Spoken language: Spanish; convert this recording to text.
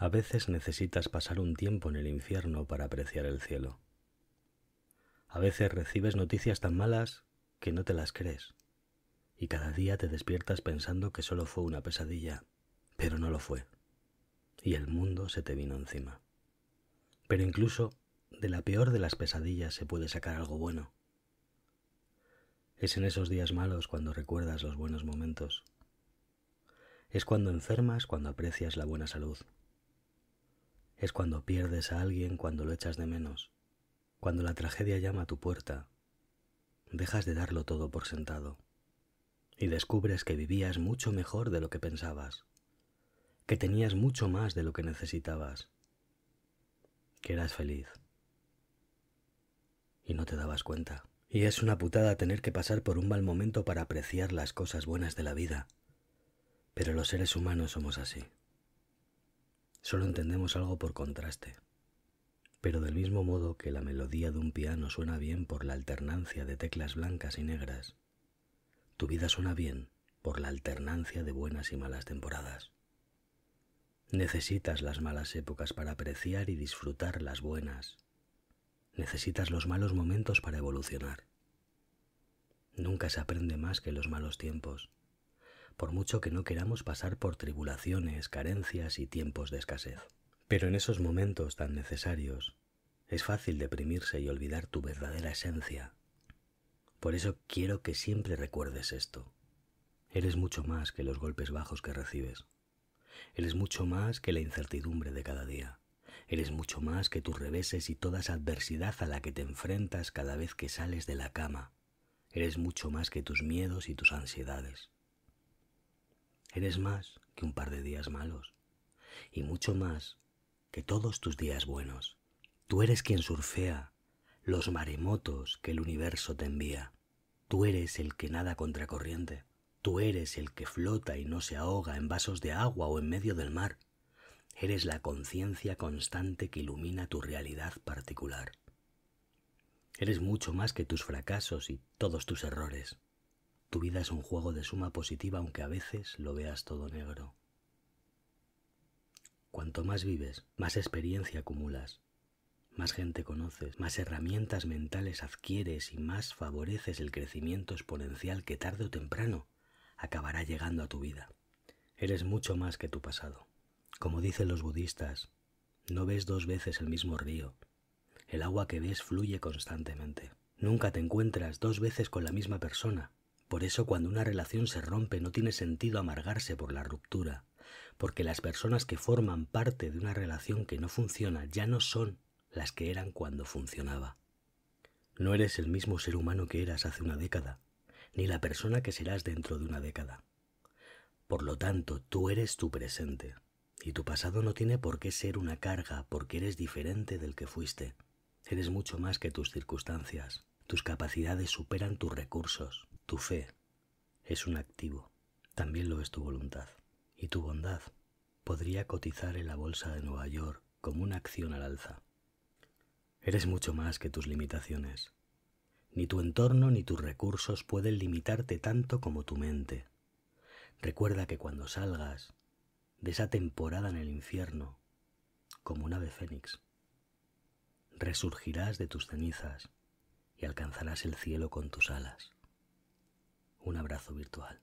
A veces necesitas pasar un tiempo en el infierno para apreciar el cielo. A veces recibes noticias tan malas que no te las crees. Y cada día te despiertas pensando que solo fue una pesadilla, pero no lo fue. Y el mundo se te vino encima. Pero incluso de la peor de las pesadillas se puede sacar algo bueno. Es en esos días malos cuando recuerdas los buenos momentos. Es cuando enfermas cuando aprecias la buena salud es cuando pierdes a alguien, cuando lo echas de menos, cuando la tragedia llama a tu puerta, dejas de darlo todo por sentado y descubres que vivías mucho mejor de lo que pensabas, que tenías mucho más de lo que necesitabas, que eras feliz y no te dabas cuenta. Y es una putada tener que pasar por un mal momento para apreciar las cosas buenas de la vida, pero los seres humanos somos así. Solo entendemos algo por contraste. Pero del mismo modo que la melodía de un piano suena bien por la alternancia de teclas blancas y negras, tu vida suena bien por la alternancia de buenas y malas temporadas. Necesitas las malas épocas para apreciar y disfrutar las buenas. Necesitas los malos momentos para evolucionar. Nunca se aprende más que los malos tiempos por mucho que no queramos pasar por tribulaciones, carencias y tiempos de escasez. Pero en esos momentos tan necesarios es fácil deprimirse y olvidar tu verdadera esencia. Por eso quiero que siempre recuerdes esto. Eres mucho más que los golpes bajos que recibes. Eres mucho más que la incertidumbre de cada día. Eres mucho más que tus reveses y toda esa adversidad a la que te enfrentas cada vez que sales de la cama. Eres mucho más que tus miedos y tus ansiedades. Eres más que un par de días malos y mucho más que todos tus días buenos. Tú eres quien surfea los maremotos que el universo te envía. Tú eres el que nada contracorriente. Tú eres el que flota y no se ahoga en vasos de agua o en medio del mar. Eres la conciencia constante que ilumina tu realidad particular. Eres mucho más que tus fracasos y todos tus errores. Tu vida es un juego de suma positiva aunque a veces lo veas todo negro. Cuanto más vives, más experiencia acumulas, más gente conoces, más herramientas mentales adquieres y más favoreces el crecimiento exponencial que tarde o temprano acabará llegando a tu vida. Eres mucho más que tu pasado. Como dicen los budistas, no ves dos veces el mismo río. El agua que ves fluye constantemente. Nunca te encuentras dos veces con la misma persona por eso cuando una relación se rompe no tiene sentido amargarse por la ruptura, porque las personas que forman parte de una relación que no funciona ya no son las que eran cuando funcionaba. No eres el mismo ser humano que eras hace una década, ni la persona que serás dentro de una década. Por lo tanto, tú eres tu presente, y tu pasado no tiene por qué ser una carga porque eres diferente del que fuiste. Eres mucho más que tus circunstancias. Tus capacidades superan tus recursos. Tu fe es un activo, también lo es tu voluntad. Y tu bondad podría cotizar en la bolsa de Nueva York como una acción al alza. Eres mucho más que tus limitaciones. Ni tu entorno ni tus recursos pueden limitarte tanto como tu mente. Recuerda que cuando salgas de esa temporada en el infierno, como un ave fénix, resurgirás de tus cenizas y alcanzarás el cielo con tus alas un abrazo virtual.